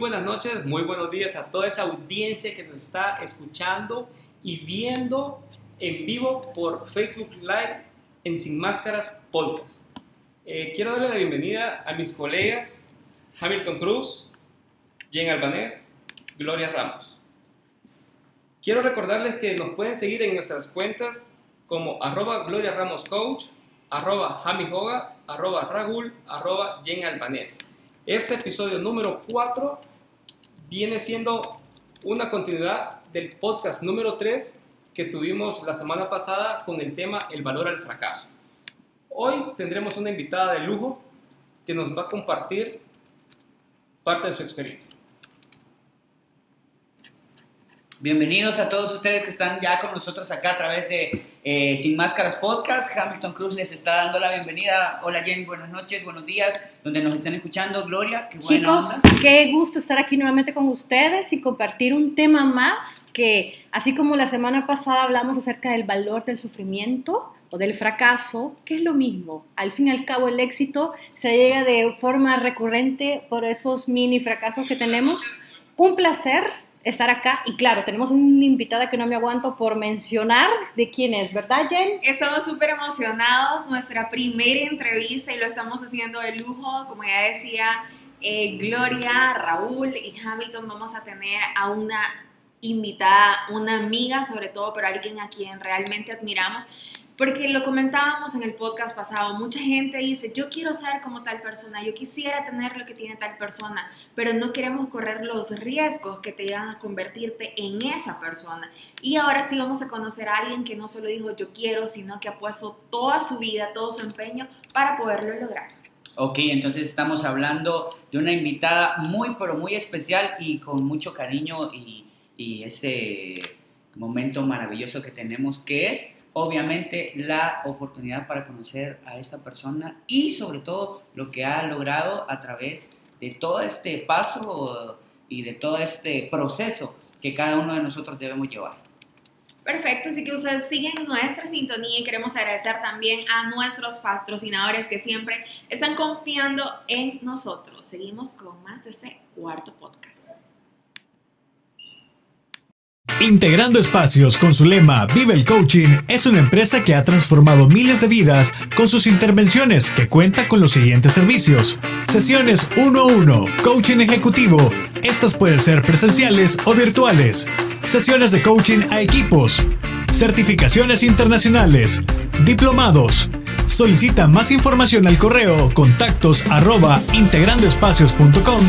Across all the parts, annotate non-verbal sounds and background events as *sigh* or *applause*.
buenas noches, muy buenos días a toda esa audiencia que nos está escuchando y viendo en vivo por Facebook Live en Sin Máscaras Podcast. Eh, quiero darle la bienvenida a mis colegas Hamilton Cruz, Jen Albanés, Gloria Ramos. Quiero recordarles que nos pueden seguir en nuestras cuentas como arroba Gloria Ramos Coach, arroba Jami Hoga, arroba Ragul, arroba Jen Albanés. Este episodio número 4 viene siendo una continuidad del podcast número 3 que tuvimos la semana pasada con el tema El valor al fracaso. Hoy tendremos una invitada de lujo que nos va a compartir parte de su experiencia. Bienvenidos a todos ustedes que están ya con nosotros acá a través de eh, Sin Máscaras Podcast. Hamilton Cruz les está dando la bienvenida. Hola Jen, buenas noches, buenos días, donde nos están escuchando. Gloria, qué buena Chicos, qué gusto estar aquí nuevamente con ustedes y compartir un tema más que, así como la semana pasada hablamos acerca del valor del sufrimiento o del fracaso, que es lo mismo. Al fin y al cabo el éxito se llega de forma recurrente por esos mini fracasos que tenemos. Un placer estar acá. Y claro, tenemos una invitada que no me aguanto por mencionar de quién es, ¿verdad, Jen? Estamos súper emocionados, nuestra primera entrevista y lo estamos haciendo de lujo, como ya decía eh, Gloria, Raúl y Hamilton, vamos a tener a una invitada, una amiga sobre todo, pero alguien a quien realmente admiramos porque lo comentábamos en el podcast pasado, mucha gente dice, yo quiero ser como tal persona, yo quisiera tener lo que tiene tal persona, pero no queremos correr los riesgos que te llevan a convertirte en esa persona. Y ahora sí vamos a conocer a alguien que no solo dijo yo quiero, sino que ha puesto toda su vida, todo su empeño para poderlo lograr. Ok, entonces estamos hablando de una invitada muy, pero muy especial y con mucho cariño y, y ese momento maravilloso que tenemos que es obviamente la oportunidad para conocer a esta persona y sobre todo lo que ha logrado a través de todo este paso y de todo este proceso que cada uno de nosotros debemos llevar. Perfecto, así que ustedes siguen nuestra sintonía y queremos agradecer también a nuestros patrocinadores que siempre están confiando en nosotros. Seguimos con más de ese cuarto podcast. Integrando Espacios con su lema Vive el Coaching es una empresa que ha transformado miles de vidas con sus intervenciones que cuenta con los siguientes servicios. Sesiones 1 a 1, coaching ejecutivo, estas pueden ser presenciales o virtuales. Sesiones de coaching a equipos, certificaciones internacionales, diplomados. Solicita más información al correo contactos arroba integrandoespacios.com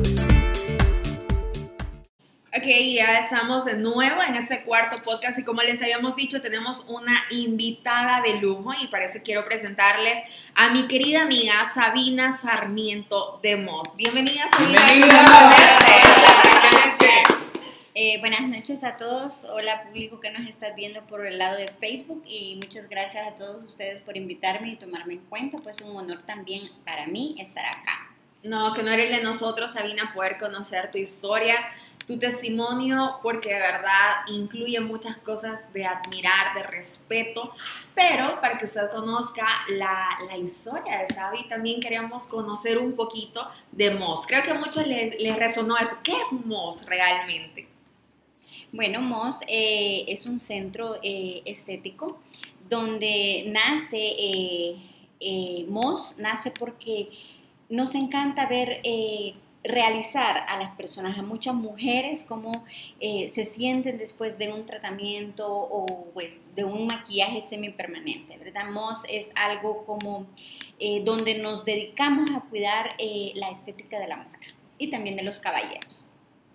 Ok, ya estamos de nuevo en este cuarto podcast y como les habíamos dicho, tenemos una invitada de lujo y para eso quiero presentarles a mi querida amiga Sabina Sarmiento de Moss. Bienvenida, Sabina. Eh, buenas noches a todos. Hola público que nos está viendo por el lado de Facebook y muchas gracias a todos ustedes por invitarme y tomarme en cuenta. Pues un honor también para mí estar acá. No, que no eres de nosotros, Sabina, poder conocer tu historia tu testimonio porque de verdad incluye muchas cosas de admirar, de respeto, pero para que usted conozca la, la historia de Sabi, también queríamos conocer un poquito de Moss. Creo que a muchos les, resonó eso. ¿Qué es Moss realmente? Bueno, Moss eh, es un centro eh, estético donde nace, eh, Moss nace porque nos encanta ver realizar a las personas, a muchas mujeres, cómo eh, se sienten después de un tratamiento o pues de un maquillaje semipermanente, ¿verdad? Moss es algo como eh, donde nos dedicamos a cuidar eh, la estética de la mujer y también de los caballeros.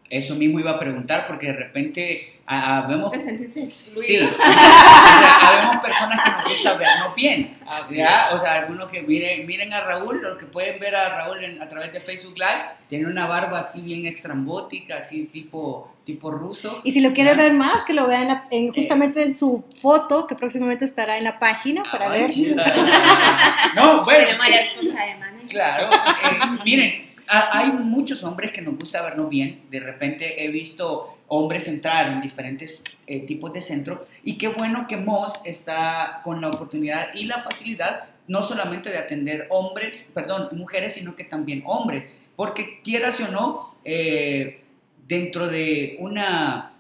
Eso mismo iba a preguntar porque de repente ah, vemos... ¿Te sentiste Sí, o sea, *laughs* habemos personas que nos gusta vernos bien. Así ¿ya? es. O sea, algunos que miren, miren a Raúl, los que pueden ver a Raúl en- a través de Facebook Live, tiene una barba así bien extrambótica, así tipo, tipo ruso. Y si lo quiere Ya. ver más, que lo vean en en, justamente en su foto, que próximamente estará en la página para ver. *laughs* No, bueno. Tiene varias eh, cosas de manejo. Claro, eh, miren, hay muchos hombres que nos gusta vernos bien. De repente he visto hombres entrar en diferentes eh, tipos de centro y qué bueno que Moss está con la oportunidad y la facilidad no solamente de atender hombres, perdón, mujeres, sino que también hombres, porque quieras o no, eh, dentro de una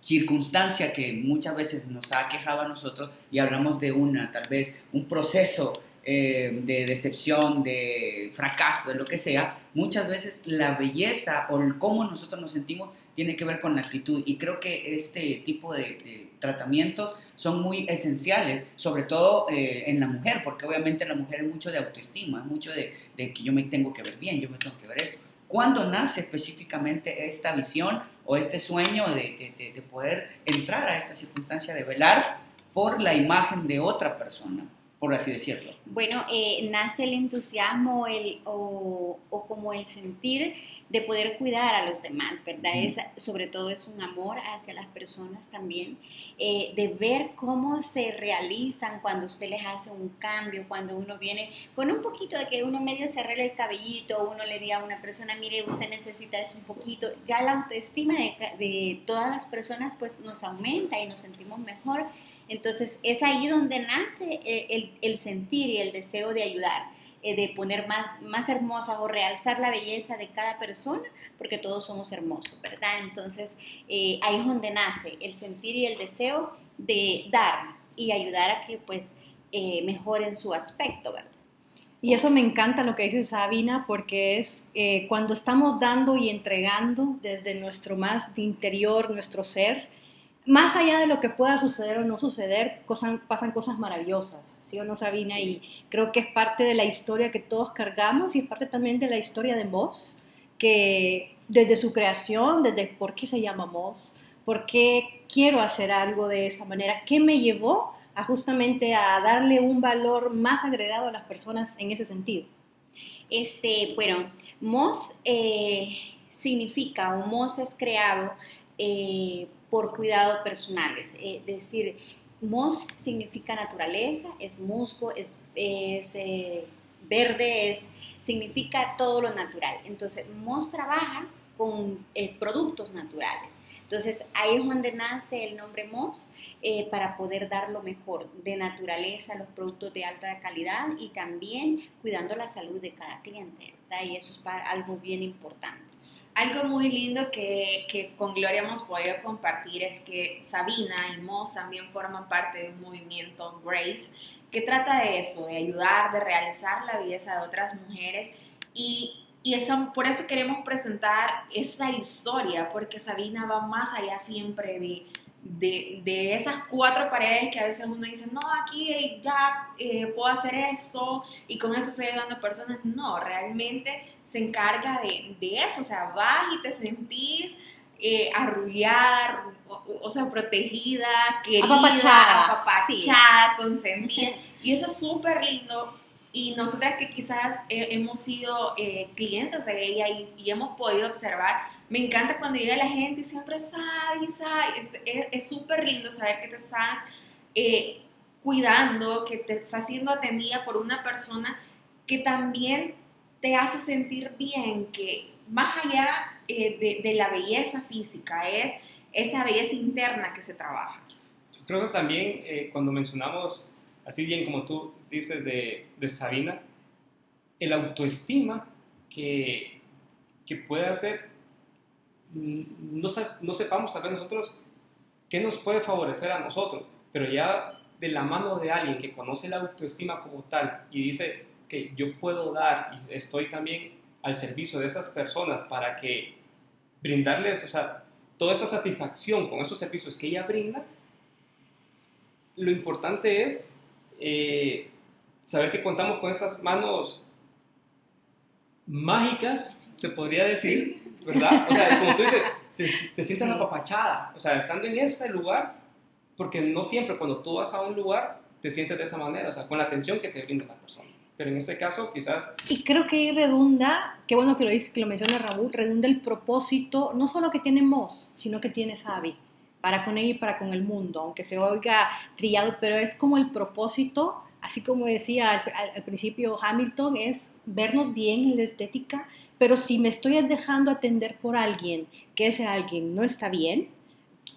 circunstancia que muchas veces nos ha quejado a nosotros y hablamos de una, tal vez, un proceso eh, de decepción, de fracaso, de lo que sea, muchas veces la belleza o cómo nosotros nos sentimos tiene que ver con la actitud y creo que este tipo de, tratamientos son muy esenciales, sobre todo eh, en la mujer, porque obviamente la mujer es mucho de autoestima, mucho de, que yo me tengo que ver bien, yo me tengo que ver esto. ¿Cuándo nace específicamente esta visión o este sueño de poder entrar a esta circunstancia de velar por la imagen de otra persona, por así decirlo? Bueno, eh, nace el entusiasmo el, o, o como el sentir de poder cuidar a los demás, ¿verdad? Es, sobre todo es un amor hacia las personas también, eh, de ver cómo se realizan cuando usted les hace un cambio, cuando uno viene con un poquito de que uno medio se arregle el cabellito, uno le diga a una persona, mire, usted necesita eso un poquito, ya la autoestima de todas las personas pues nos aumenta y nos sentimos mejor. Entonces es ahí donde nace el, el- sentir y el deseo de ayudar, eh, de poner más, más hermosas o realzar la belleza de cada persona, porque todos somos hermosos, ¿verdad? Entonces eh, ahí es donde nace el sentir y el deseo de dar y ayudar a que pues eh, mejoren su aspecto, ¿verdad? Y eso me encanta lo que dice Sabina, porque es eh, cuando estamos dando y entregando desde nuestro más interior, nuestro ser, más allá de lo que pueda suceder o no suceder, pasan cosas maravillosas, ¿sí o no, Sabina? Y creo que es parte de la historia que todos cargamos y es parte también de la historia de Moss, que desde su creación, desde por qué se llama Moss, por qué quiero hacer algo de esa manera, qué me llevó a justamente a darle un valor más agregado a las personas en ese sentido. Este, bueno, MOS eh, significa o MOS es creado eh, por cuidados personales. Es decir, MOS significa naturaleza, es musgo, es, es, eh, verde, es, significa todo lo natural. Entonces, MOS trabaja con eh, productos naturales. Entonces, ahí es donde nace el nombre MOS eh, para poder dar lo mejor de naturaleza, los productos de alta calidad y también cuidando la salud de cada cliente, ¿verdad? Y eso es para algo bien importante. Algo muy lindo que, que con Gloria hemos podido compartir es que Sabina y Moss también forman parte de un movimiento Grace que trata de eso, de ayudar, de realizar la belleza de otras mujeres. Y, y esa- por eso queremos presentar esa historia, porque Sabina va más allá siempre de, de, de esas cuatro paredes que a veces uno dice, no, aquí eh, ya eh, puedo hacer esto y con eso estoy ayudando a personas. No, realmente se encarga de, de eso, o sea, vas y te sentís eh, arrullada, o, o sea, protegida, querida, Apapachada. apapachada, consentida. Y eso es súper lindo. Y nosotras que quizás eh, hemos sido eh, clientes de ella y, hemos podido observar, me encanta cuando llega la gente y siempre sabe, sabe. Es- súper lindo saber que te estás eh, cuidando, que te estás siendo atendida por una persona que también te hace sentir bien, que más allá de, la belleza física es esa belleza interna que se trabaja. Creo que también cuando mencionamos, así bien como tú dices de, de Sabina, el autoestima que, que puede hacer, mm, no, no sepamos tal vez nosotros qué nos puede favorecer a nosotros, pero ya de la mano de alguien que conoce la autoestima como tal y dice que yo puedo dar y estoy también al servicio de esas personas para que brindarles, o sea, toda esa satisfacción con esos servicios que ella brinda, lo importante es eh, saber que contamos con estas manos mágicas, se podría decir, ¿verdad? O sea, como tú dices, te sientes Sí. apapachada, o sea, estando en ese lugar, porque no siempre cuando tú vas a un lugar te sientes de esa manera, o sea, con la atención que te brinda la persona. Pero en este caso, quizás, Y creo que ahí redunda, qué bueno que lo dice, que lo menciona Raúl, redunda el propósito, no solo que tiene Moss, sino que tiene Sabi, para con ella y para con el mundo, aunque se oiga trillado, pero es como el propósito, así como decía al, principio Hamilton, es vernos bien en la estética, pero si me estoy dejando atender por alguien, que ese alguien no está bien,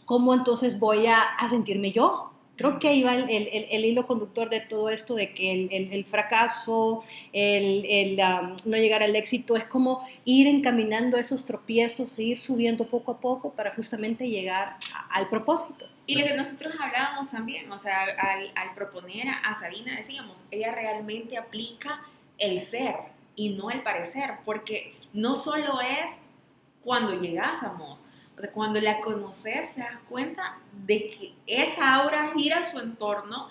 ¿cómo entonces voy a sentirme yo? Creo que ahí va el, el- el- hilo conductor de todo esto, de que el, el- fracaso, el, um, no llegar al éxito, es como ir encaminando esos tropiezos, ir subiendo poco a poco para justamente llegar a- al propósito. Y lo que nosotros hablábamos también, o sea, al, al proponer a, a Sabina, decíamos, ella realmente aplica el ser y no el parecer, porque no solo es cuando llegas a Mos, o sea, cuando la conoces te das cuenta de que esa aura gira su entorno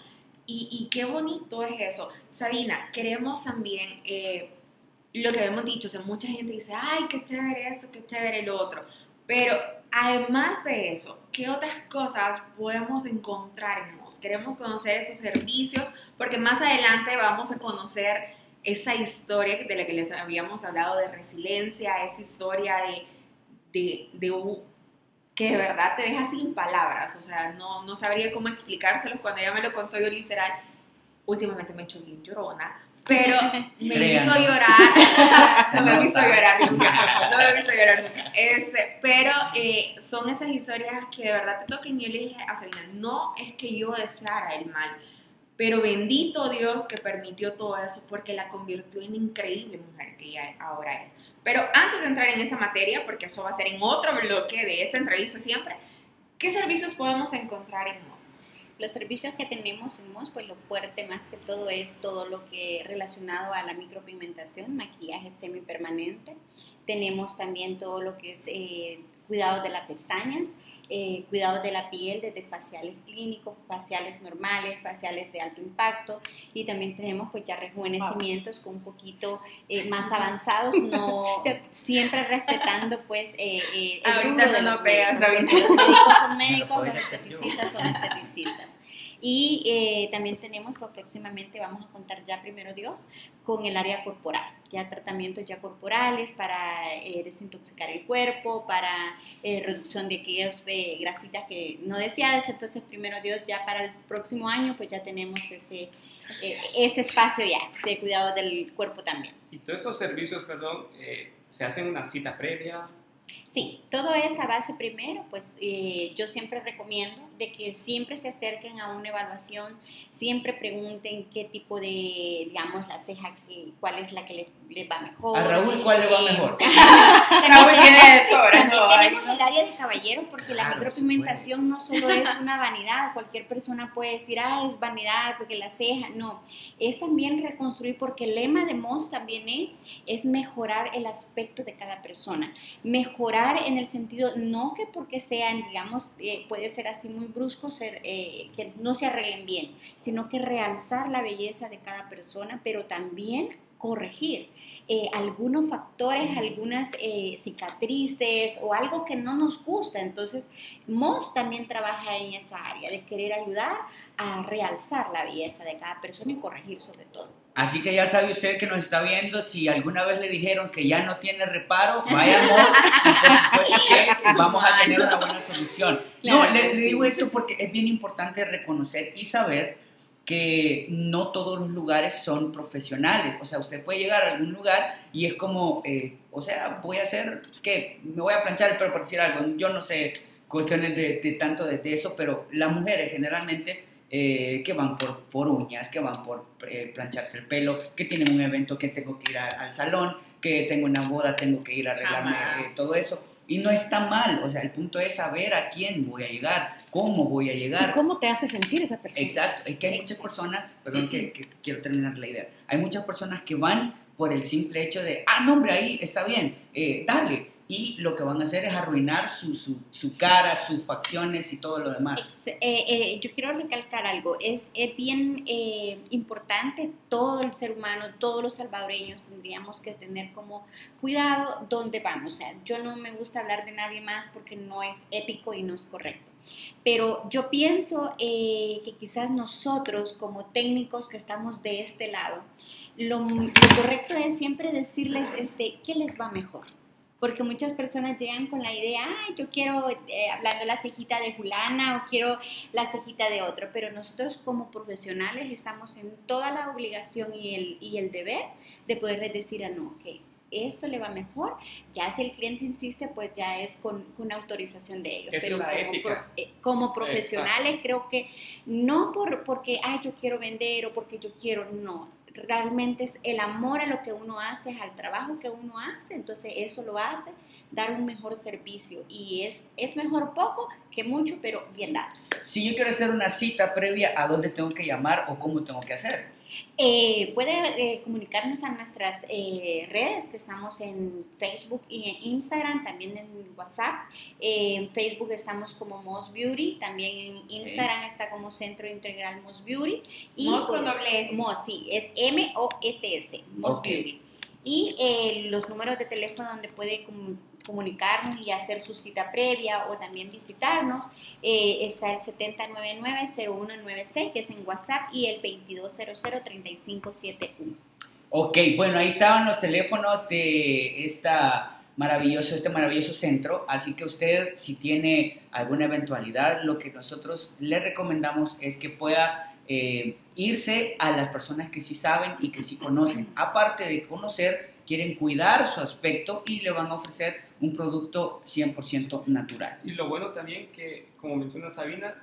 y, qué bonito es eso. Sabina, queremos también eh, lo que habíamos dicho, o sea, mucha gente dice, ay, qué chévere esto, qué chévere lo otro, pero además de eso, ¿qué otras cosas podemos encontrarnos? Queremos conocer esos servicios porque más adelante vamos a conocer esa historia de la que les habíamos hablado de resiliencia, esa historia de, de un, que de verdad te deja sin palabras, o sea, no, no sabría cómo explicárselos cuando ella me lo contó yo literal. Últimamente me he hecho bien llorona, pero *laughs* me hizo llorar. *laughs* No me nota. llorar nunca. No me visto llorar nunca. Este, pero eh, son esas historias que de verdad te tocan. Y yo le dije a Selena, no es que yo deseara el mal, pero bendito Dios que permitió todo eso porque la convirtió en increíble mujer que ella ahora es. Pero antes de entrar en esa materia, porque eso va a ser en otro bloque de esta entrevista siempre, ¿qué servicios podemos encontrar en MOS? Los servicios que tenemos en MOS, pues lo fuerte más que todo es todo lo que relacionado a la micropigmentación, maquillaje semipermanente. Tenemos también todo lo que es eh, cuidados de las pestañas, eh, cuidados de la piel, desde faciales clínicos, faciales normales, faciales de alto impacto y también tenemos pues ya rejuvenecimientos con un poquito eh, más avanzados, no *laughs* siempre respetando pues eh, eh, el Ahorita no de nos los veas, médicos. Sabina. Los médicos son *laughs* médicos, lo los esteticistas son esteticistas. Y eh, también tenemos, pues próximamente vamos a contar ya primero Dios con el área corporal, ya tratamientos ya corporales para eh, desintoxicar el cuerpo, para eh, reducción de aquellas eh, grasitas que no deseadas. Entonces, primero Dios, ya para el próximo año, pues ya tenemos ese, eh, ese espacio ya de cuidado del cuerpo también. y todos esos servicios, perdón, se hacen una cita previa, Sí, todo es a base primero, pues eh, yo siempre recomiendo de que siempre se acerquen a una evaluación, siempre pregunten qué tipo de, digamos, la ceja, que, cuál es la que les, les va mejor. A Raúl, ¿cuál le va Eh, mejor? *laughs* *laughs* Raúl tiene sobra, También no, tenemos el área de caballero porque la Claro, micropigmentación no solo es *laughs* una vanidad, cualquier persona puede decir, ah, es vanidad porque la ceja, no, es también reconstruir porque el lema de Moss también es, es mejorar el aspecto de cada persona, mejorar en el sentido, no que porque sean, digamos, eh, puede ser así muy brusco, ser, eh, que no se arreglen bien, sino que realzar la belleza de cada persona, pero también corregir eh, algunos factores, algunas eh, cicatrices o algo que no nos gusta. Entonces, Moss también trabaja en esa área de querer ayudar a realzar la belleza de cada persona y corregir sobre todo. Así que ya sabe usted que nos está viendo, si alguna vez le dijeron que ya no tiene reparo, vayamos y por supuesto que vamos a tener una buena solución. No, le, le digo esto porque es bien importante reconocer y saber que no todos los lugares son profesionales. O sea, usted puede llegar a algún lugar y es como, eh, o sea, voy a hacer, ¿qué? Me voy a planchar el pelo por decir algo. Yo no sé cuestiones de, de tanto de, de eso, pero las mujeres generalmente eh, que van por, por uñas, que van por eh, plancharse el pelo, que tienen un evento que tengo que ir a- al salón, que tengo una boda, tengo que ir a arreglarme Jamás. eh, todo eso. Y no está mal, o sea, el punto es saber a quién voy a llegar, cómo voy a ¿Y llegar. cómo te hace sentir esa persona? Exacto, es que hay muchas personas, perdón que, que quiero terminar la idea, hay muchas personas que van por el simple hecho de, ah, no, hombre, ahí está bien, eh, dale, y lo que van a hacer es arruinar su, su, su cara, sus facciones y todo lo demás. Eh, eh, yo quiero recalcar algo, es, es bien eh, importante, todo el ser humano, todos los salvadoreños tendríamos que tener como cuidado dónde vamos. O sea, yo no me gusta hablar de nadie más porque no es ético y no es correcto. Pero yo pienso eh, que quizás nosotros como técnicos que estamos de este lado, lo, lo correcto es siempre decirles este, qué les va mejor porque muchas personas llegan con la idea, ah, yo quiero, eh, hablando la cejita de Julana o quiero la cejita de otro, pero nosotros como profesionales estamos en toda la obligación y el, y el deber de poderles decir, ah, no, ok, esto le va mejor, ya si el cliente insiste, pues ya es con, con autorización de ellos. Esa pero es la como, ética. pro- eh, como profesionales creo que no por, porque, ah, yo quiero vender o porque yo quiero, no, realmente es el amor a lo que uno hace, al trabajo que uno hace, entonces eso lo hace dar un mejor servicio y es, es mejor poco que mucho, pero bien dado. Si yo quiero hacer una cita previa, ¿a dónde tengo que llamar o cómo tengo que hacer? Eh, puede eh, comunicarnos a nuestras eh, redes, que estamos en Facebook y en Instagram, también en WhatsApp. Eh, en Facebook estamos como Moss Beauty, también en Instagram está como Centro Integral Moss Beauty. Moss con doble S. Moss, sí, es M-O-S-S, Moss Ok. Beauty. Y eh, los números de teléfono donde puede com- comunicarnos y hacer su cita previa o también visitarnos eh, está el 7099-0196 que es en WhatsApp y el 2200-3571. Ok, bueno, ahí estaban los teléfonos de esta maravilloso, este maravilloso centro, así que usted si tiene alguna eventualidad, lo que nosotros le recomendamos es que pueda eh, irse a las personas que sí saben y que sí conocen. Aparte de conocer, quieren cuidar su aspecto y le van a ofrecer un producto 100% natural. Y lo bueno también que, como menciona Sabina,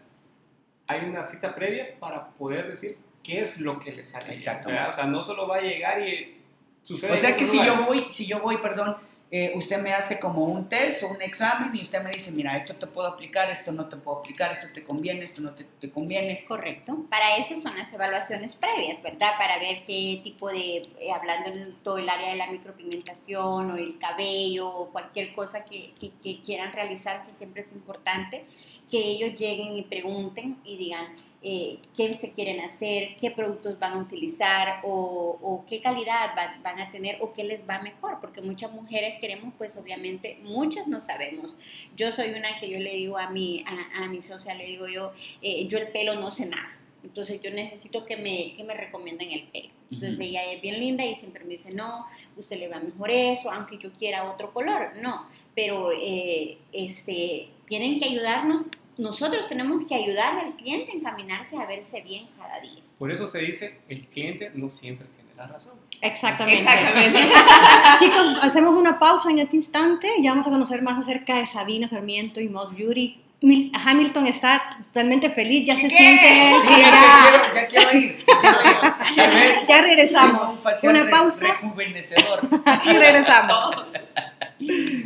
hay una cita previa para poder decir qué es lo que le sale. ¿verdad? O sea, no solo va a llegar y sucede. O sea que si yo voy, si yo voy, perdón, eh, usted me hace como un test o un examen y usted me dice, mira, esto te puedo aplicar, esto no te puedo aplicar, esto te conviene, esto no te, conviene. Correcto. Para eso son las evaluaciones previas, ¿verdad? Para ver qué tipo de, eh, hablando en todo el área de la micropigmentación o el cabello o cualquier cosa que, que- que quieran realizarse, siempre es importante que ellos lleguen y pregunten y digan eh, qué se quieren hacer, qué productos van a utilizar o, o qué calidad va- van a tener o qué les va mejor, porque muchas mujeres queremos, pues obviamente, muchas no sabemos. Yo soy una que yo le digo a mi, a, a mi socia, le digo yo, eh, yo el pelo no sé nada. Entonces yo necesito que me, que me recomienden el pelo. Entonces Ujú. ella es bien linda y siempre me dice, no, usted le va mejor eso, aunque yo quiera otro color. No, pero eh, este, tienen que ayudarnos, nosotros tenemos que ayudar al cliente a encaminarse a verse bien cada día. Por eso se dice, el cliente no siempre tiene la razón. Exactamente. Exactamente. *laughs* Chicos, hacemos una pausa en este instante y ya vamos a conocer más acerca de Sabina Sarmiento y Moss Beauty. Mil- Hamilton está totalmente feliz, ya se ¿Qué? siente Sí, que ya, ya, quiero, ya quiero ir. ya quiero ir. Ya regresamos. un Una re- pausa rejuvenecedor. y regresamos. *laughs*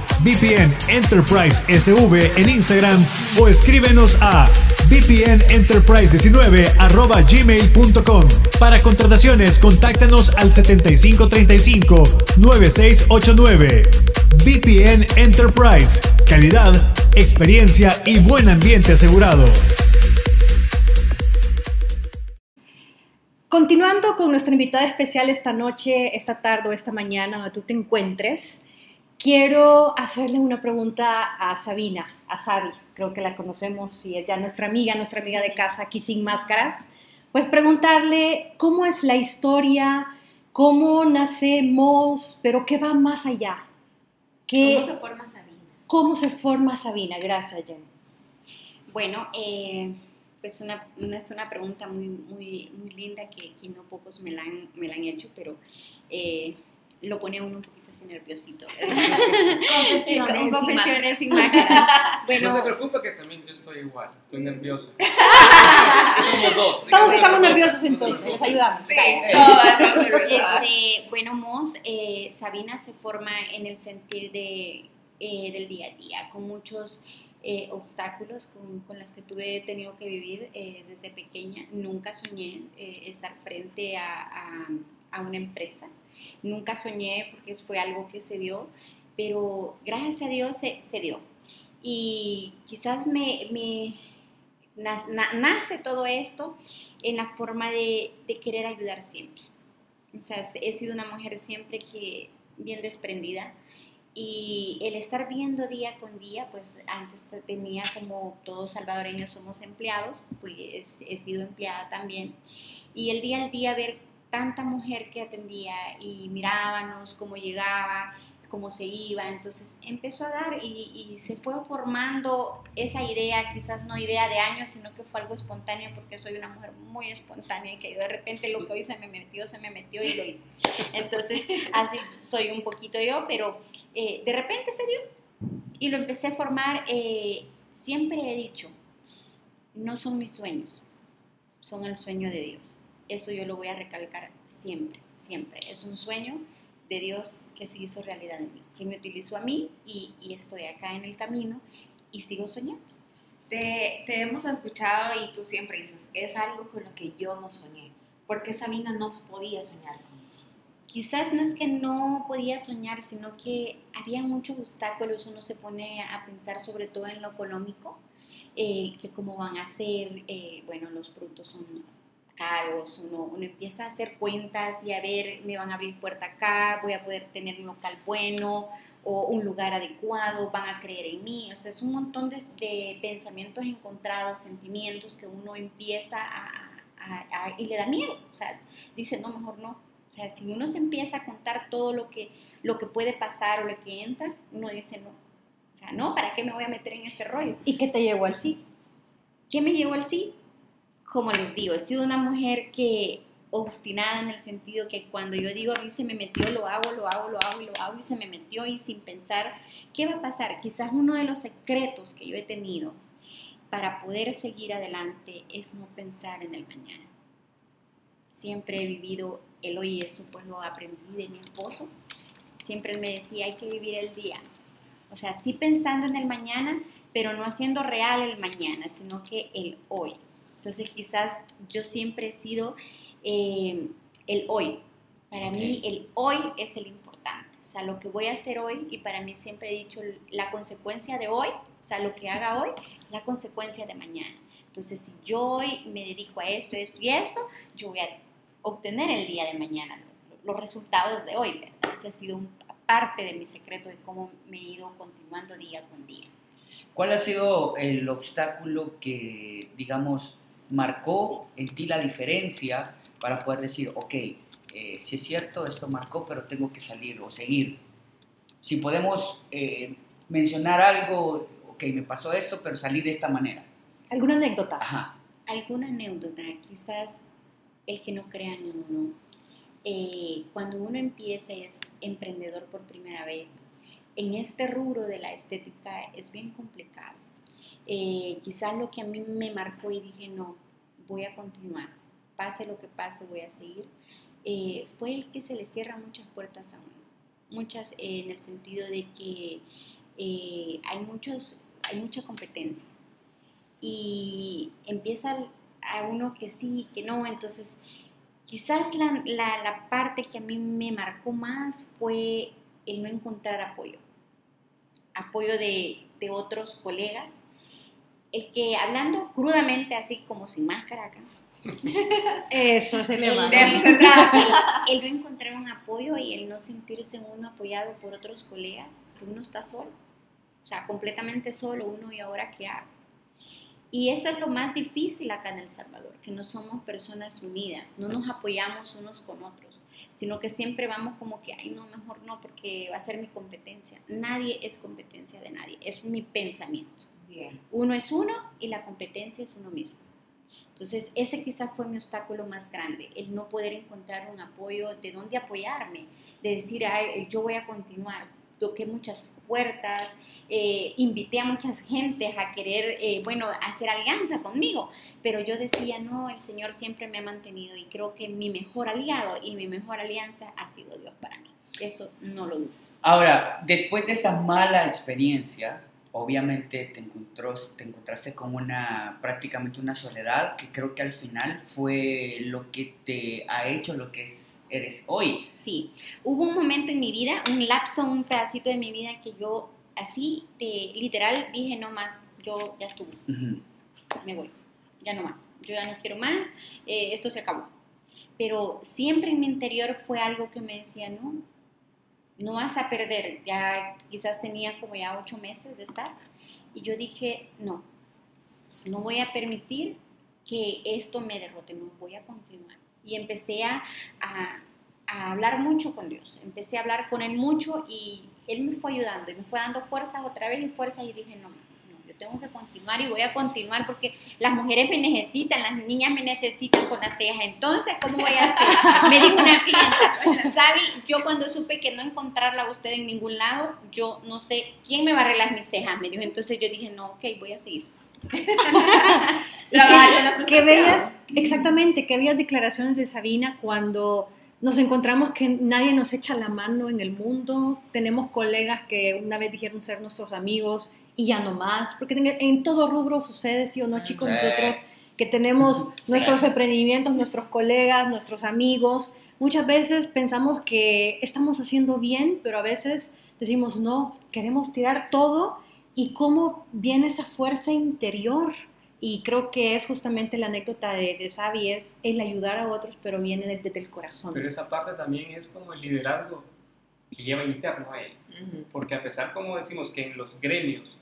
VPN Enterprise SV en Instagram o escríbenos a vpnenterprise19 arroba gmail.com. Para contrataciones, contáctanos al 7535-9689. VPN Enterprise. Calidad, experiencia y buen ambiente asegurado. Continuando con nuestra invitada especial esta noche, esta tarde o esta mañana, donde tú te encuentres, quiero hacerle una pregunta a Sabina, a Sabi, creo que la conocemos y ella es nuestra amiga, nuestra amiga de casa aquí sin máscaras. Pues preguntarle cómo es la historia, cómo nacemos, pero qué va más allá. ¿Qué, ¿Cómo se forma Sabina? ¿Cómo se forma Sabina? Gracias, Jen. Bueno, eh, pues una, una- es una pregunta muy, muy, muy linda que, que no pocos me la han, me la han hecho, pero eh, lo pone a uno un poquito así nerviosito. *laughs* Confesiones. Confesiones sin máscaras. *laughs* Bueno, No se preocupe que también yo soy igual, estoy nervioso. *laughs* Somos dos. Todos estamos nerviosos entonces, les ayudamos. Sí. Este, bueno, Mos, eh, Sabina se forma en el sentir de, eh, del día a día, con muchos eh, obstáculos con, con los que tuve he tenido que vivir eh, desde pequeña. Nunca soñé eh, estar frente a, a- a una empresa. Nunca soñé porque fue algo que se dio, pero gracias a Dios se, se dio. Y quizás me, me na- na- nace todo esto en la forma de, de querer ayudar siempre. O sea, he sido una mujer siempre que bien desprendida y el estar viendo día con día, pues antes tenía como todos salvadoreños somos empleados, he, he sido empleada también y el día al día ver tanta mujer que atendía y mirábamos cómo llegaba, cómo se iba, entonces empezó a dar y, se fue formando esa idea, quizás no idea de años, sino que fue algo espontáneo porque soy una mujer muy espontánea y que yo de repente lo que hoy se me metió, se me metió y lo hice. Entonces así soy un poquito yo, pero eh, de repente se dio y lo empecé a formar. eh, siempre he dicho, no son mis sueños, son el sueño de Dios. Eso yo lo voy a recalcar siempre, siempre. Es un sueño de Dios que se hizo realidad en mí, que me utilizó a mí y, y estoy acá en el camino y sigo soñando. Te, te hemos escuchado y tú siempre dices, es algo con lo que yo no soñé. Porque Sabina no podía soñar con eso. Quizás no es que no podía soñar, sino que había muchos obstáculos. Uno se pone a pensar sobre todo en lo económico, eh, que cómo van a ser, eh, bueno, los productos son caros, uno, uno empieza a hacer cuentas y a ver, me van a abrir puerta acá, voy a poder tener un local bueno o un lugar adecuado, van a creer en mí. O sea, es un montón de, de pensamientos encontrados, sentimientos que uno empieza a, a- a- y le da miedo. O sea, dice, no, mejor no. O sea, si uno se empieza a contar todo lo que, lo que puede pasar o lo que entra, uno dice, no. O sea, no, ¿para qué me voy a meter en este rollo? ¿Y qué te llegó al sí? ¿Qué me llevó al sí? Como les digo, he sido una mujer que obstinada en el sentido que cuando yo digo a mí se me metió, lo hago, lo hago, lo hago y lo hago y se me metió y sin pensar qué va a pasar. Quizás uno de los secretos que yo he tenido para poder seguir adelante es no pensar en el mañana. Siempre he vivido el hoy y eso pues lo aprendí de mi esposo. Siempre él me decía hay que vivir el día. O sea, sí pensando en el mañana, pero no haciendo real el mañana, sino que el hoy. Entonces quizás yo siempre he sido eh, el hoy. Para Ok. mí el hoy es el importante. O sea, lo que voy a hacer hoy, y para mí siempre he dicho, la consecuencia de hoy, o sea, lo que haga hoy, es la consecuencia de mañana. Entonces, si yo hoy me dedico a esto, esto y esto, yo voy a obtener el día de mañana los resultados de hoy, ¿verdad? Ese ha sido un- parte de mi secreto de cómo me he ido continuando día con día. ¿Cuál ha sido el obstáculo que, digamos, marcó en ti la diferencia para poder decir, ok, eh, si es cierto, esto marcó, pero tengo que salir o seguir? Si podemos eh, mencionar algo, ok, me pasó esto, pero salí de esta manera. ¿Alguna anécdota? Ajá. alguna anécdota, quizás el que no crean en uno. Eh, cuando uno empieza y es emprendedor por primera vez, en este rubro de la estética es bien complicado. Eh, quizás lo que a mí me marcó y dije, no, voy a continuar, pase lo que pase, voy a seguir, eh, fue el que se le cierran muchas puertas a uno. Muchas eh, en el sentido de que eh, hay, muchos, hay mucha competencia. Y empieza a uno que sí, que no, entonces quizás la, la, la parte que a mí me marcó más fue el no encontrar apoyo, apoyo de, de otros colegas, el que hablando crudamente, así como sin máscara acá, Eso es el, se *laughs* trata. el- el no encontrar un apoyo y el no sentirse uno apoyado por otros colegas, que uno está solo, o sea, completamente solo, uno y ahora qué hago. Y eso es lo más difícil acá en El Salvador, que no somos personas unidas, no nos apoyamos unos con otros, sino que siempre vamos como que, ay, no, mejor no, porque va a ser mi competencia. Nadie es competencia de nadie, es mi pensamiento. Bien. Uno es uno y la competencia es uno mismo. Entonces, ese quizás fue mi obstáculo más grande, el no poder encontrar un apoyo, de dónde apoyarme, de decir, Ay, yo voy a continuar. toqué muchas puertas, eh, invité a muchas gentes a querer, eh, bueno, hacer alianza conmigo, pero yo decía, no, el Señor siempre me ha mantenido y creo que mi mejor aliado y mi mejor alianza ha sido Dios para mí. Eso no lo dudo. Ahora, después de esa mala experiencia, obviamente te, encontró, te encontraste con una, prácticamente una soledad que creo que al final fue lo que te ha hecho lo que es, eres hoy. Sí, hubo un momento en mi vida, un lapso, un pedacito de mi vida que yo así, de, literal, dije no más, yo ya estuve, me voy, ya no más, yo ya no quiero más, eh, esto se acabó. Pero siempre en mi interior fue algo que me decía, no, no vas a perder, ya quizás tenía como ya ocho meses de estar, y yo dije, no, no voy a permitir que esto me derrote, no voy a continuar. Y empecé a, a- hablar mucho con Dios, empecé a hablar con Él mucho y Él me fue ayudando y me fue dando fuerzas otra vez y fuerzas y dije, no más, tengo que continuar y voy a continuar porque las mujeres me necesitan, las niñas me necesitan con las cejas, entonces, ¿cómo voy a hacer? Me dijo una clienta, Sabi, yo cuando supe que no encontrarla a usted en ningún lado, yo no sé quién me va a arreglar mis cejas, me dijo, entonces yo dije, no, ok, voy a seguir. *laughs* ¿Y Trabajar qué- bellas, exactamente, qué bellas declaraciones de Sabina cuando nos encontramos que nadie nos echa la mano en el mundo. Tenemos colegas que una vez dijeron ser nuestros amigos y ya no más, porque en, en todo rubro sucede, sí o no, chicos, Sí. nosotros que tenemos *laughs* Sí. nuestros emprendimientos, nuestros colegas, nuestros amigos, muchas veces pensamos que estamos haciendo bien, pero a veces decimos no, queremos tirar todo y cómo viene esa fuerza interior. Y creo que es justamente la anécdota de, de Xavi, es el ayudar a otros, pero viene desde, desde el corazón. Pero esa parte también es como el liderazgo que lleva interno a él. Ujú. Porque a pesar, como decimos, que en los gremios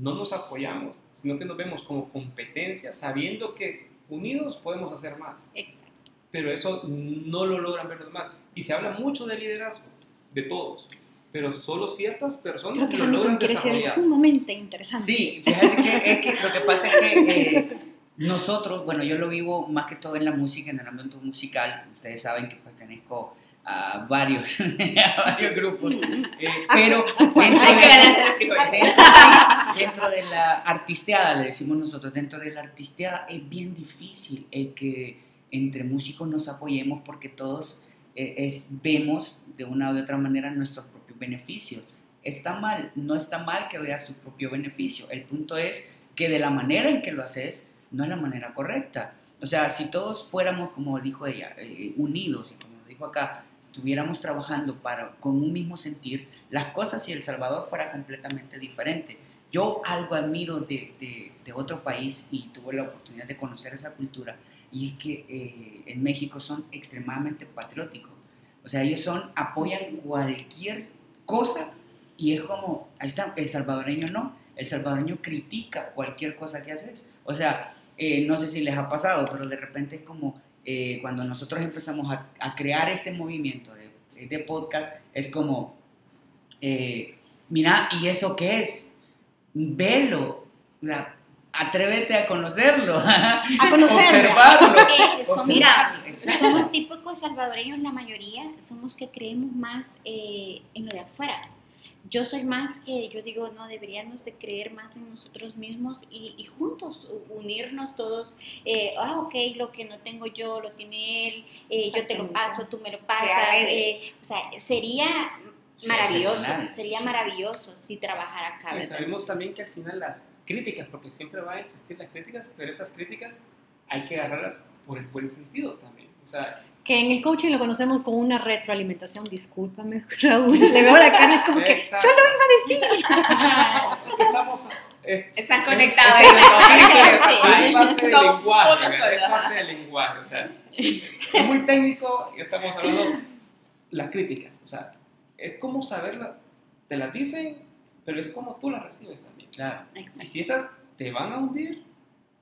no nos apoyamos, sino que nos vemos como competencia, sabiendo que unidos podemos hacer más. Exacto. Pero eso no lo logran ver los demás. Y se habla mucho de liderazgo, de todos. Pero solo ciertas personas Creo que lo logran desarrollar. Es un momento interesante. Sí, fíjate que, es que lo que pasa es que eh, *laughs* nosotros, bueno, yo lo vivo más que todo en la música, en el ámbito musical. Ustedes saben que pertenezco a varios, *laughs* a varios grupos. eh, pero dentro de- dentro, sí, dentro de la artisteada, le decimos nosotros, dentro de la artisteada es bien difícil el que entre músicos nos apoyemos porque todos eh, es, vemos de una u otra manera nuestros propios beneficios. Está mal, no está mal que veas tu propio beneficio. El punto es que de la manera en que lo haces, no es la manera correcta. O sea, si todos fuéramos, como dijo ella, eh, unidos y como dijo acá, estuviéramos trabajando para, con un mismo sentir, las cosas si El Salvador fuera completamente diferente. Yo algo admiro de, otro país y tuve la oportunidad de conocer esa cultura y es que eh, en México son extremadamente patrióticos. O sea, ellos son, apoyan cualquier cosa y es como, ahí está, el salvadoreño no, el salvadoreño critica cualquier cosa que haces. O sea, eh, no sé si les ha pasado, pero de repente es como eh, cuando nosotros empezamos a, crear este movimiento de, podcast, es como, mira, ¿y eso qué es? Velo, o sea, atrévete a conocerlo, *laughs* A conocerlo. observarlo. Eh, somos- observarlo, exacto. Somos típicos salvadoreños, la mayoría, somos que creemos más eh, en lo de afuera. Yo soy más que, yo digo, no, deberíamos de creer más en nosotros mismos y, y juntos unirnos todos. eh, ah, ok, lo que no tengo yo lo tiene él, eh, yo te lo paso, tú me lo pasas. eh, o sea, sería maravilloso, sería maravilloso si trabajara acá. Y sabemos Entonces, también que al final las críticas, porque siempre va a existir las críticas, pero esas críticas hay que agarrarlas por el buen sentido también. O sea, Que en el coaching lo conocemos como una retroalimentación. Discúlpame, *laughs* Raúl. Le veo la cara, es como que. exacto. Yo lo iba a decir. *laughs* es que estamos... es- Están es- conectados es-. Es parte del lenguaje, es parte del lenguaje, o sea, es muy técnico y estamos hablando las críticas, o sea, es como saberlas, te las dicen, pero es como tú las recibes también. Claro. Y exacto. si esas te van a hundir,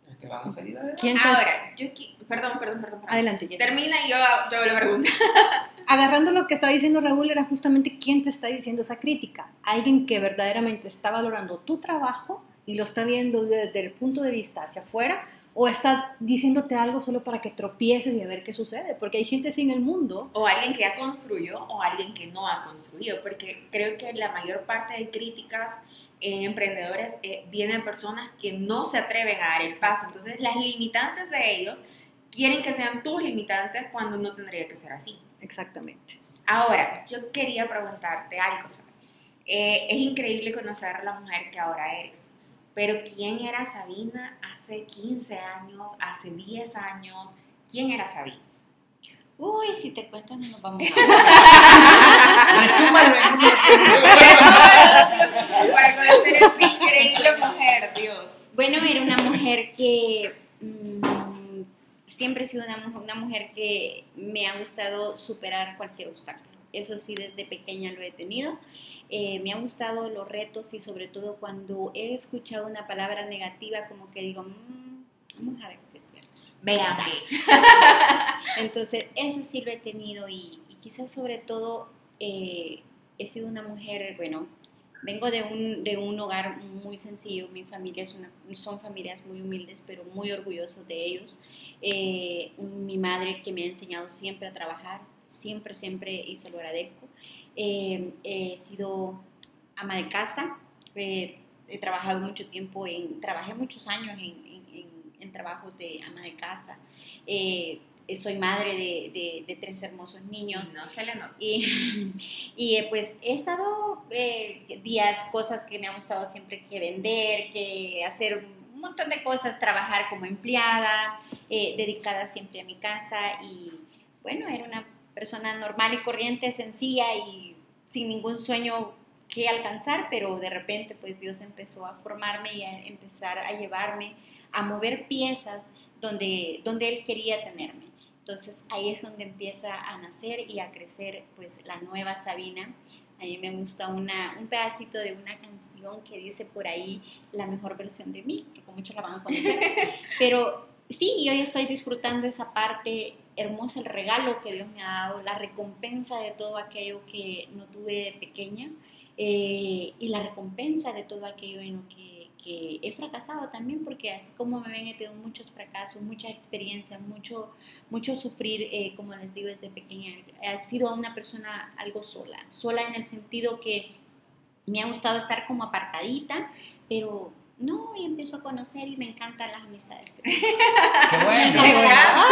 pues te van a salir adelante. ¿Quién te- Ahora, yo perdón, perdón, perdón. perdón. Adelante, Jenny. Termina y yo, yo le pregunto. *laughs* agarrando lo que estaba diciendo Raúl, era justamente quién te está diciendo esa crítica. Alguien que verdaderamente está valorando tu trabajo y lo está viendo desde el punto de vista hacia afuera, o está diciéndote algo solo para que tropieces y a ver qué sucede, porque hay gente sin el mundo. O alguien que ya construyó o alguien que no ha construido, porque creo que la mayor parte de críticas en emprendedores eh, vienen personas que no se atreven a dar el paso. Entonces, las limitantes de ellos quieren que sean tus limitantes cuando no tendría que ser así. Exactamente. Ahora, yo quería preguntarte algo. Sara. Eh, es increíble conocer a la mujer que ahora eres. Pero ¿quién era Sabina hace 15 años, hace 10 años? ¿Quién era Sabina? Uy, si te cuento no nos vamos a... *laughs* Resúmalo en *laughs* Para conocer a esta increíble mujer, Dios. Bueno, era una mujer que mm, siempre he sido una, una mujer que me ha gustado superar cualquier obstáculo. Eso sí, desde pequeña lo he tenido. Eh, me han gustado los retos y sobre todo cuando he escuchado una palabra negativa, como que digo, "Mm, vamos a ver si es cierto. Véame. *laughs* Entonces, eso sí lo he tenido y, y quizás sobre todo eh, he sido una mujer, bueno, vengo de un, de un hogar muy sencillo, mi familia es una, son familias muy humildes, pero muy orgullosos de ellos. Eh, mi madre que me ha enseñado siempre a trabajar, siempre, siempre, y se lo agradezco. Eh, he sido ama de casa, eh, he trabajado mucho tiempo en, trabajé muchos años en, en- en- trabajos de ama de casa. Eh, soy madre de, de- de tres hermosos niños. No se le nota. Y, *laughs* y, eh, pues he estado eh, días, cosas que me ha gustado siempre que vender, que hacer un montón de cosas, trabajar como empleada, eh, dedicada siempre a mi casa y bueno, era una persona normal y corriente, sencilla y sin ningún sueño que alcanzar, pero de repente pues Dios empezó a formarme y a empezar a llevarme a mover piezas donde, donde Él quería tenerme. Entonces ahí es donde empieza a nacer y a crecer pues la nueva Sabina. A mí me gusta una, un pedacito de una canción que dice por ahí la mejor versión de mí, porque muchos la van a conocer. *laughs* Pero sí, hoy estoy disfrutando esa parte hermosa, el regalo que Dios me ha dado, la recompensa de todo aquello que no tuve de pequeña eh, y la recompensa de todo aquello en lo que, he fracasado también, porque así como me ven, he tenido muchos fracasos, mucha experiencia, mucho, mucho sufrir, eh, como les digo desde pequeña. He sido una persona algo sola, sola en el sentido que me ha gustado estar como apartadita, pero no, y empiezo a conocer y me encantan las amistades. *laughs* Qué bueno. Se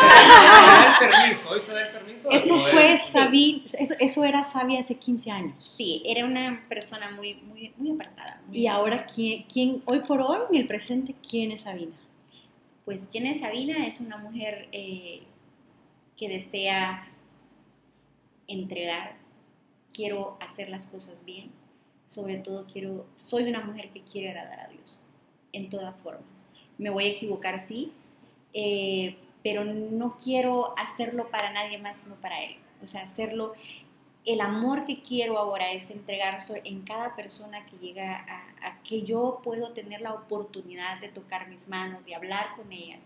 da el permiso, hoy se da el permiso. Eso fue Sí. Sabi, eso, eso era Sabi hace 15 años. Sí, era una persona muy, muy, muy apartada. muy- Y ahora, ¿quién, quién, hoy por hoy, en el presente, quién es Sabina? Pues, ¿quién es Sabina? Es una mujer eh, que desea entregar, quiero hacer las cosas bien, sobre todo quiero, soy una mujer que quiere agradar a Dios en todas formas. Me voy a equivocar, sí, eh, pero no quiero hacerlo para nadie más, sino para Él. O sea, hacerlo, el amor que quiero ahora es entregar en cada persona que llega a, a que yo puedo tener la oportunidad de tocar mis manos, de hablar con ellas,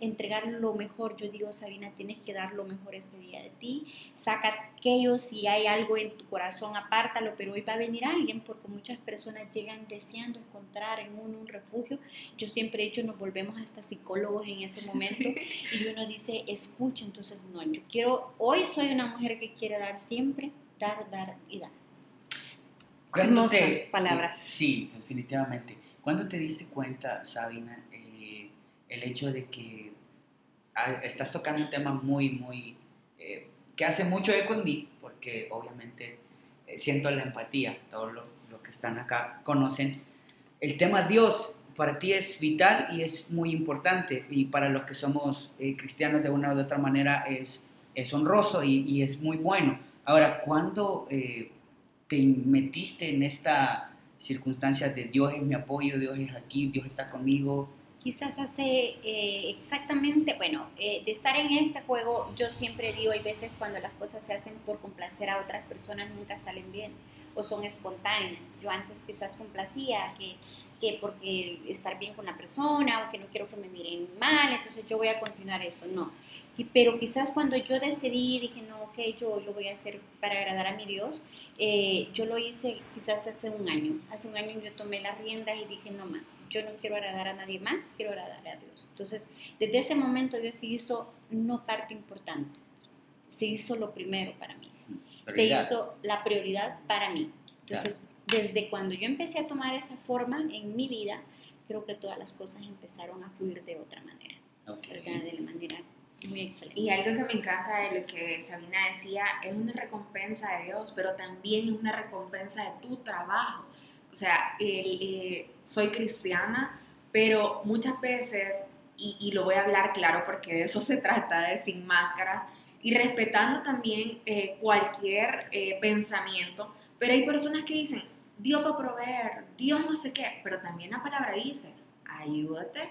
entregar lo mejor. Yo digo, Sabina, tienes que dar lo mejor este día de ti. Saca aquello, si hay algo en tu corazón, apártalo, pero hoy va a venir alguien porque muchas personas llegan deseando encontrar en uno un refugio. Yo siempre he dicho, nos volvemos hasta psicólogos en ese momento y uno dice, escucha, entonces no, yo quiero, hoy soy una mujer que quiere dar siempre, dar, dar y dar. ¿Cuándo Hermosas palabras. sí, definitivamente. ¿Cuándo te diste cuenta, Sabina, el hecho de que ah, estás tocando un tema muy, muy, eh, que hace mucho eco en mí, porque obviamente eh, siento la empatía, todos los, que están acá conocen. El tema Dios para ti es vital y es muy importante, y para los que somos eh, cristianos de una u otra manera es, es honroso y, es muy bueno. Ahora, ¿cuándo te metiste en esta circunstancia de Dios es mi apoyo, Dios es aquí, Dios está conmigo? Quizás hace eh, exactamente, bueno, eh, de estar en este juego, yo siempre digo, hay veces cuando las cosas se hacen por complacer a otras personas nunca salen bien o son espontáneas. Yo antes quizás complacía que que porque estar bien con la persona o que no quiero que me miren mal, entonces yo voy a continuar eso, no. Pero quizás cuando yo decidí, dije, no, ok, yo lo voy a hacer para agradar a mi Dios, eh, yo lo hice quizás hace un año. Hace un año yo tomé las riendas y dije, no más, yo no quiero agradar a nadie más, quiero agradar a Dios. Entonces, desde ese momento Dios se hizo no parte importante, se hizo lo primero para mí, se hizo la prioridad para mí. Entonces, desde cuando yo empecé a tomar esa forma en mi vida, creo que todas las cosas empezaron a fluir de otra manera, de la manera muy excelente. Y algo que me encanta de lo que Sabina decía, es una recompensa de Dios, pero también es una recompensa de tu trabajo. O sea, eh, soy cristiana, pero muchas veces, y, lo voy a hablar claro porque de eso *laughs* se trata, de sin máscaras, y respetando también eh, cualquier eh, pensamiento, pero hay personas que dicen, Dios va a proveer, Dios no sé qué, pero también la palabra dice, ayúdate,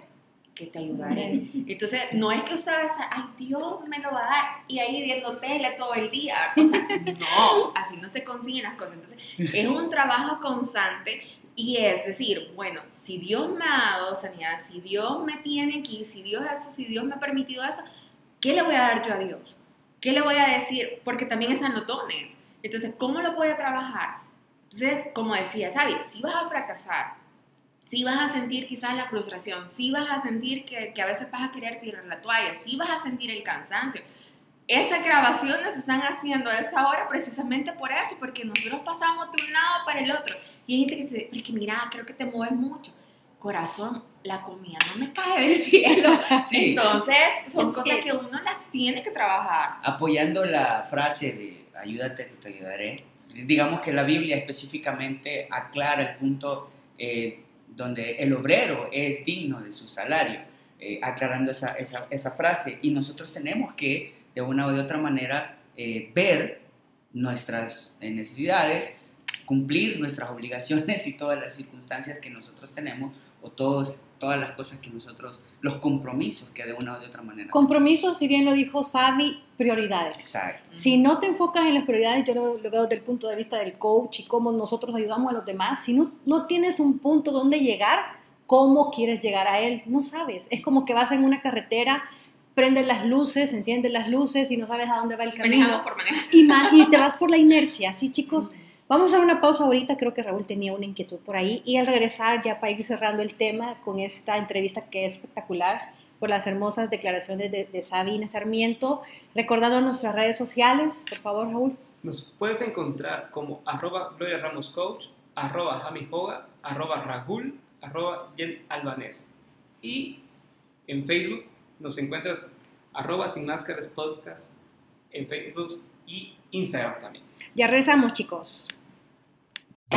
que te ayudaré. Entonces, no es que usted va a estar, ay, Dios me lo va a dar, y ahí viendo tele todo el día. O sea, *laughs* no, así no se consiguen las cosas. Entonces, es un trabajo constante y es decir, bueno, si Dios me ha dado sanidad, si Dios me tiene aquí, si Dios eso, si Dios me ha permitido eso, ¿qué le voy a dar yo a Dios? ¿Qué le voy a decir? Porque también es anotones. Entonces, ¿cómo lo voy a trabajar? Entonces, como decía, ¿sabes? Si vas a fracasar, si vas a sentir quizás la frustración, si vas a sentir que, que, a veces vas a querer tirar la toalla, si vas a sentir el cansancio. Esas grabaciones se están haciendo a esa hora precisamente por eso, porque nosotros pasamos de un lado para el otro. Y hay gente que dice, es que mira, creo que te mueves mucho. Corazón, la comida no me cae del *laughs* cielo. Sí. Entonces, son cosas que uno las tiene que trabajar. Apoyando la frase de ayúdate, te ayudaré digamos que la Biblia específicamente aclara el punto eh, donde el obrero es digno de su salario, eh, aclarando esa, esa, esa, frase. Y nosotros tenemos que, de una o de otra manera, eh, ver nuestras necesidades, cumplir nuestras obligaciones y todas las circunstancias que nosotros tenemos o todos, todas las cosas que nosotros, los compromisos que de una o de otra manera. Compromisos, si bien lo dijo Sabi, prioridades. Exacto. Si no te enfocas en las prioridades, yo lo, veo desde el punto de vista del coach y cómo nosotros ayudamos a los demás, si no, no tienes un punto donde llegar, ¿cómo quieres llegar a él? No sabes. Es como que vas en una carretera prendes las luces, enciendes las luces y no sabes a dónde va el camino. Por y, y, te vas por la inercia, ¿sí, chicos? Vamos a una pausa ahorita, creo que Raúl tenía una inquietud por ahí y al regresar ya para ir cerrando el tema con esta entrevista que es espectacular por las hermosas declaraciones de, de Sabina Sarmiento, recordando nuestras redes sociales, por favor Raúl. Nos puedes encontrar como arroba Gloria Ramos Coach, arroba Jami Hoga, arroba Rahul, arroba Jen Albanés. Y en Facebook nos encuentras arroba Sin Máscaras Podcast en Facebook y Instagram también. Ya regresamos chicos.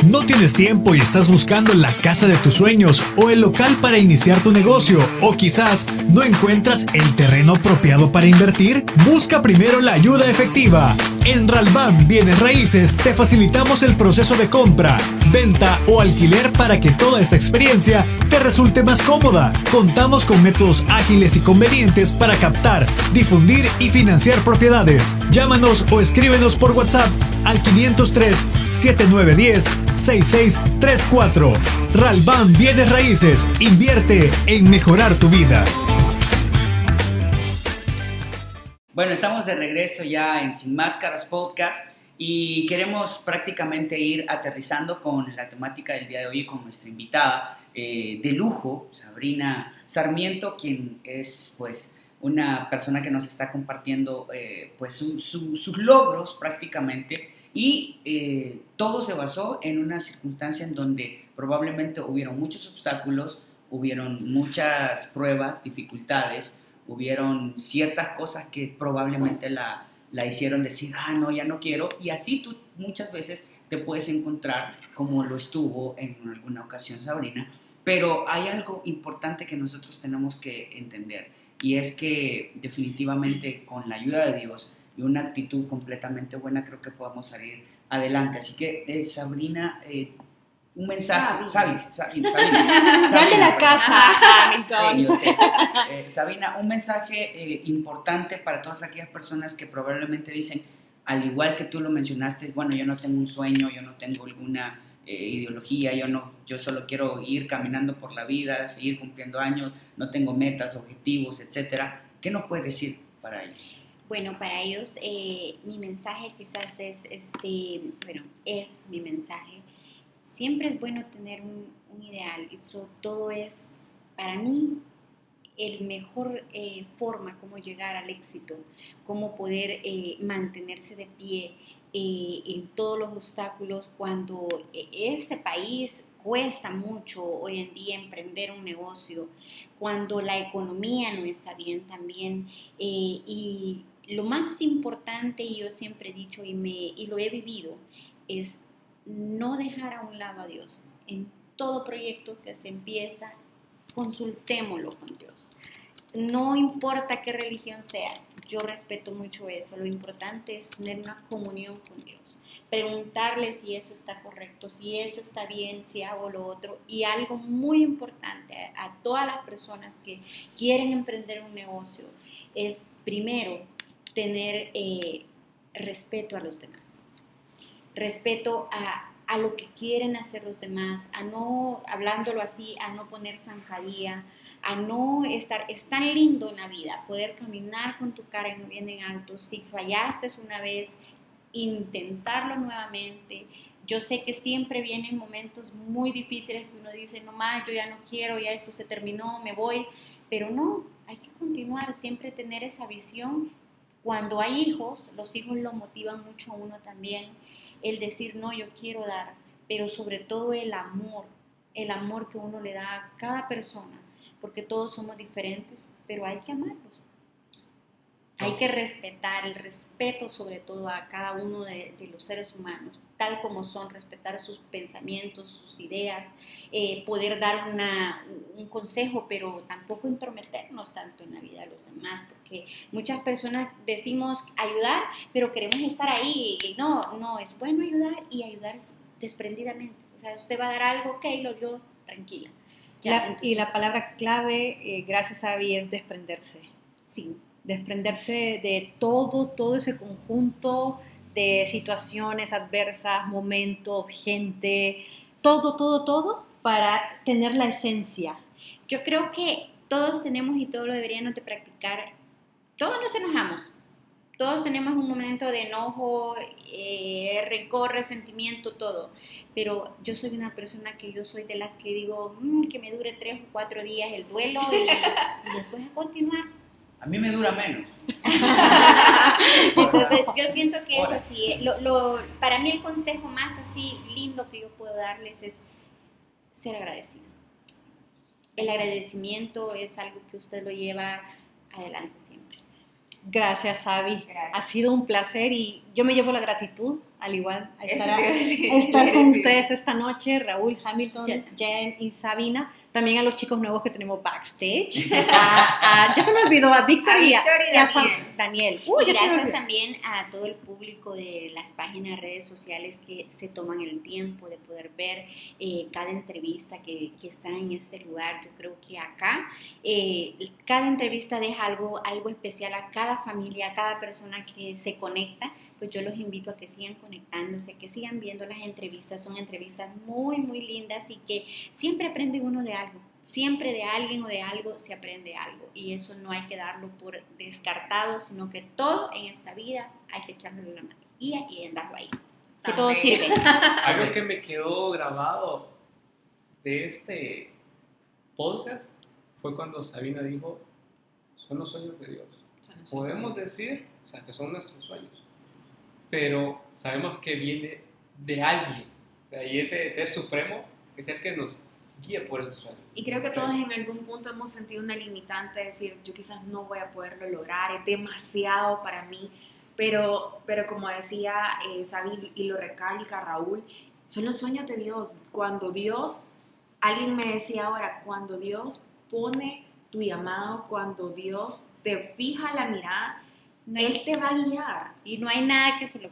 No tienes tiempo y estás buscando la casa de tus sueños o el local para iniciar tu negocio o quizás no encuentras el terreno apropiado para invertir. Busca primero la ayuda efectiva. En Ralban Bienes Raíces te facilitamos el proceso de compra, venta o alquiler para que toda esta experiencia te resulte más cómoda. Contamos con métodos ágiles y convenientes para captar, difundir y financiar propiedades. Llámanos o escríbenos por WhatsApp al 503 7910 6634. Ralban Bienes Raíces. Invierte en mejorar tu vida. Bueno, estamos de regreso ya en Sin Máscaras Podcast y queremos prácticamente ir aterrizando con la temática del día de hoy con nuestra invitada eh, de lujo, Sabrina Sarmiento, quien es pues una persona que nos está compartiendo eh, pues sus logros prácticamente y eh, todo se basó en una circunstancia en donde probablemente hubieron muchos obstáculos, hubieron muchas pruebas, dificultades, hubieron ciertas cosas que probablemente la, la hicieron decir, ah, no, ya no quiero. Y así tú muchas veces te puedes encontrar como lo estuvo en alguna ocasión Sabrina. Pero hay algo importante que nosotros tenemos que entender y es que definitivamente con la ayuda de Dios, y una actitud completamente buena, creo que podamos salir adelante. Así que, eh, Sabrina, eh, un mensaje, ¿sabes? Sabina, de *laughs* la casa, *laughs* eh, Sabina, un mensaje importante para todas aquellas personas que probablemente dicen, al igual que tú lo mencionaste, bueno, yo no tengo un sueño, yo no tengo alguna eh, ideología, yo no, yo solo quiero ir caminando por la vida, seguir cumpliendo años, no tengo metas, objetivos, etcétera. ¿Qué nos puedes decir para ellos? Bueno, para ellos eh, mi mensaje quizás es, este, bueno, es mi mensaje. Siempre es bueno tener un, ideal. Eso todo es, para mí, el mejor eh, forma como llegar al éxito, cómo poder eh, mantenerse de pie eh, en todos los obstáculos cuando ese país cuesta mucho hoy en día emprender un negocio, cuando la economía no está bien también y lo más importante, y yo siempre he dicho y, me, y lo he vivido, es no dejar a un lado a Dios. En todo proyecto que se empieza, consultémoslo con Dios. No importa qué religión sea, yo respeto mucho eso. Lo importante es tener una comunión con Dios. Preguntarle si eso está correcto, si eso está bien, si hago lo otro. Y algo muy importante a, todas las personas que quieren emprender un negocio es primero tener eh, respeto a los demás. Respeto a, lo que quieren hacer los demás, a no, hablándolo así, a no poner zancadilla, a no estar, es tan lindo en la vida poder caminar con tu cara bien en alto, si fallaste una vez, intentarlo nuevamente. Yo sé que siempre vienen momentos muy difíciles que uno dice, no más, yo ya no quiero, ya esto se terminó, me voy, pero no, hay que continuar, siempre tener esa visión. Cuando hay hijos, los hijos lo motivan mucho a uno también el decir, no, yo quiero dar, pero sobre todo el amor, el amor que uno le da a cada persona, porque todos somos diferentes, pero hay que amarlos. Hay que respetar, el respeto sobre todo a cada uno de, los seres humanos, tal como son, respetar sus pensamientos, sus ideas, eh, poder dar una, un consejo, pero tampoco intrometernos tanto en la vida de los demás, porque muchas personas decimos ayudar, pero queremos estar ahí. No, no, es bueno ayudar y ayudar desprendidamente. O sea, usted va a dar algo, ok, lo dio, tranquila. y la palabra clave, eh, gracias a Abby, es desprenderse. Sí, desprenderse de todo, todo ese conjunto de situaciones adversas, momentos, gente, todo, todo, todo para tener la esencia. Yo creo que todos tenemos y todos lo deberíamos de practicar. Todos nos enojamos. Todos tenemos un momento de enojo, eh, rencor, resentimiento, todo. Pero yo soy una persona que yo soy de las que digo mm, que me dure tres o cuatro días el duelo y, y después a continuar a mí me dura menos. *laughs* Entonces, yo siento que es así. Lo, para mí el consejo más así lindo que yo puedo darles es ser agradecido. El agradecimiento es algo que usted lo lleva adelante siempre. Gracias, Avi. Ha sido un placer y yo me llevo la gratitud, al igual a estar, estar *laughs* con ustedes esta noche, Raúl Hamilton, Jen y Sabina también a los chicos nuevos que tenemos backstage. *laughs* a, ya se me olvidó, a Víctor y, a, Daniel. y gracias también a todo el público de las páginas, redes sociales que se toman el tiempo de poder ver eh, cada entrevista que, que, está en este lugar. Yo creo que acá eh, cada entrevista deja algo, algo especial a cada familia, a cada persona que se conecta. Pues yo los invito a que sigan conectándose, que sigan viendo las entrevistas. Son entrevistas muy, muy lindas y que siempre aprende uno de algo. Siempre de alguien o de algo se aprende algo y eso no hay que darlo por descartado, sino que todo en esta vida hay que echarle la y, y andarlo ahí. Que todo sirve. *laughs* Algo que me quedó grabado de este podcast fue cuando Sabina dijo, son los sueños de Dios. Podemos decir o sea, que son nuestros sueños, pero sabemos que viene de alguien. Y ese ser supremo es el que nos guía por esos sueños. Y creo que todos en algún punto hemos sentido una limitante, de decir, yo quizás no voy a poderlo lograr, es demasiado para mí, pero, pero como decía eh, Sabi y lo recalca Raúl, son los sueños de Dios. Cuando Dios, alguien me decía ahora, cuando Dios pone tu llamado, cuando Dios te fija la mirada, Él te va a guiar. Y no hay nada que se lo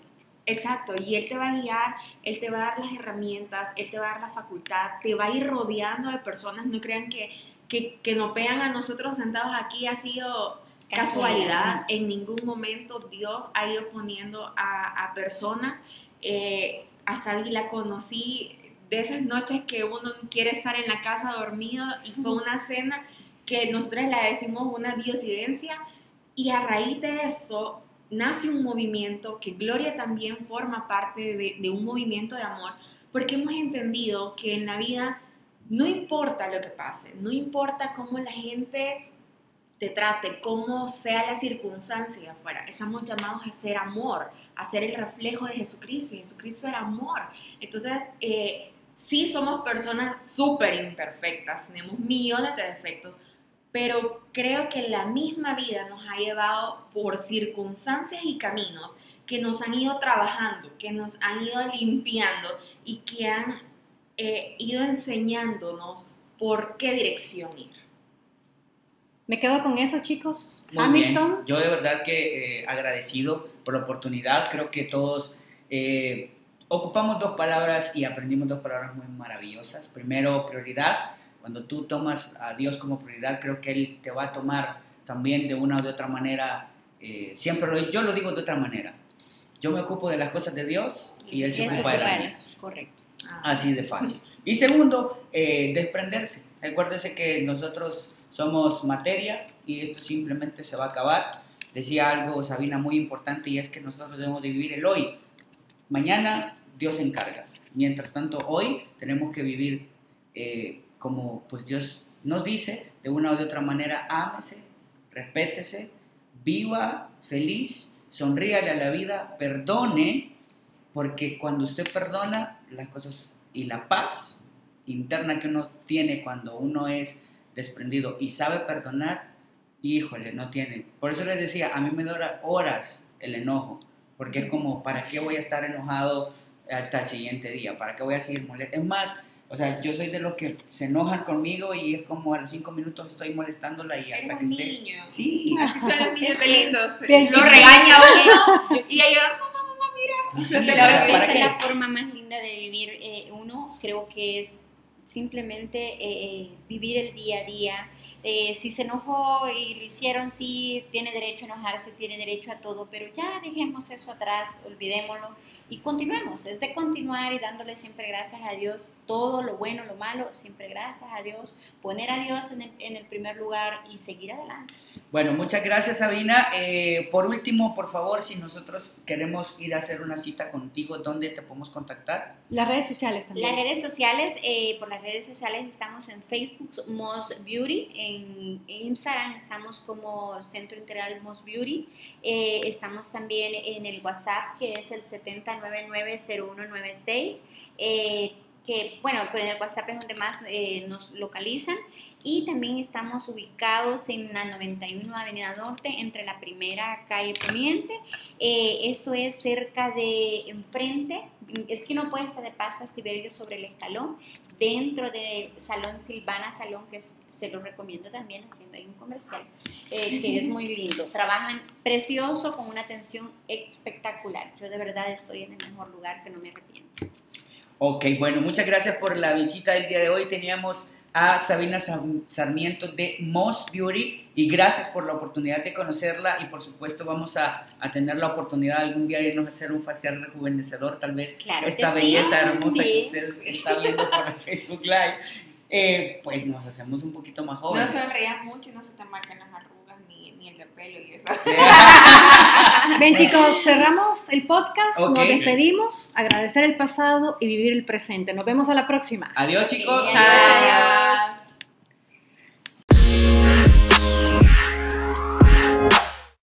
Exacto, y Él te va a guiar, Él te va a dar las herramientas, Él te va a dar la facultad, te va a ir rodeando de personas, no crean que, que, nos vean a nosotros sentados aquí ha sido casualidad, en ningún momento Dios ha ido poniendo a, personas, eh, a Salvi la conocí de esas noches que uno quiere estar en la casa dormido y fue una cena que nosotros la decimos una diosidencia y a raíz de eso nace un movimiento que Gloria también forma parte de, de un movimiento de amor porque hemos entendido que en la vida no importa lo que pase, no importa cómo la gente te trate, cómo sea la circunstancia afuera. Estamos llamados a ser amor, a ser el reflejo de Jesucristo. Y Jesucristo era amor. Entonces, eh, sí somos personas súper imperfectas, tenemos millones de defectos, pero creo que la misma vida nos ha llevado por circunstancias y caminos que nos han ido trabajando, que nos han ido limpiando y que han eh, ido enseñándonos por qué dirección ir. Me quedo con eso, chicos. Muy Hamilton. bien. Yo de verdad que eh, agradecido por la oportunidad. Creo que todos eh, ocupamos dos palabras y aprendimos dos palabras muy maravillosas. Primero, prioridad. Cuando tú tomas a Dios como prioridad, creo que Él te va a tomar también de una o de otra manera. eh, siempre lo, yo lo digo de otra manera. Yo me ocupo de las cosas de Dios y Él se ocupa de las mías. Correcto. Así de fácil. Y segundo, eh, desprenderse. Acuérdese que nosotros somos materia y esto simplemente se va a acabar. Decía algo Sabina muy importante y es que nosotros debemos de vivir el hoy. Mañana Dios se encarga. Mientras tanto, hoy tenemos que vivir eh, como pues Dios nos dice, de una o de otra manera, ámese, respétese, viva feliz, sonríale a la vida, perdone, porque cuando usted perdona, las cosas y la paz interna que uno tiene cuando uno es desprendido y sabe perdonar, híjole, no tiene. Por eso les decía, a mí me dura horas el enojo, porque es como, ¿para qué voy a estar enojado hasta el siguiente día? ¿Para qué voy a seguir molesto? Es más, o sea, yo soy de los que se enojan conmigo y es como a los cinco minutos estoy molestándola y hasta Eres que un esté... niño. Sí, Así son los niños *laughs* de lindos. Lo regaña uno *laughs* y ahí mamá, mamá, mira. Sí, Se la la verdad, olvida. ¿para Esa es la forma más linda de vivir eh, uno. Creo que es simplemente eh, vivir el día a día. Eh, si se enojó y lo hicieron, sí, tiene derecho a enojarse, tiene derecho a todo, pero ya dejemos eso atrás, olvidémoslo y continuemos. Es de continuar y dándole siempre gracias a Dios, todo lo bueno, lo malo, siempre gracias a Dios, poner a Dios en el, en el primer lugar y seguir adelante. Bueno, muchas gracias Sabina. Eh, por último, por favor, si nosotros queremos ir a hacer una cita contigo, ¿dónde te podemos contactar? Las redes sociales también. Las redes sociales, eh, por las redes sociales estamos en Facebook, Moss Beauty, en Instagram estamos como Centro Integral Moss Beauty, eh, estamos también en el WhatsApp que es el 70990196, eh, bueno, pero en el WhatsApp es donde más eh, nos localizan y también estamos ubicados en la 91 Avenida Norte entre la primera calle Poniente eh, esto es cerca de enfrente, es puede estar de pastas Tiberio sobre el escalón, dentro de Salón Silvana Salón, que se lo recomiendo también, haciendo ahí un comercial, eh, que es muy lindo. Trabajan precioso, con una atención espectacular. Yo de verdad estoy en el mejor lugar, que no me arrepiento. Ok, bueno, muchas gracias por la visita del día de hoy. Teníamos a Sabina Sarmiento de Moss Beauty y gracias por la oportunidad de conocerla y por supuesto vamos a, a tener la oportunidad algún día de irnos a hacer un facial rejuvenecedor, tal vez Claro esta que belleza hermosa que Sí. usted está viendo por *laughs* Facebook Live, eh, pues nos hacemos un poquito más No jóvenes. sonrías mucho y no se te marcan las ni, el de pelo y eso. *laughs* Ven chicos, cerramos el podcast, nos despedimos, agradecer el pasado y vivir el presente. Nos vemos a la próxima. Adiós chicos. Adiós.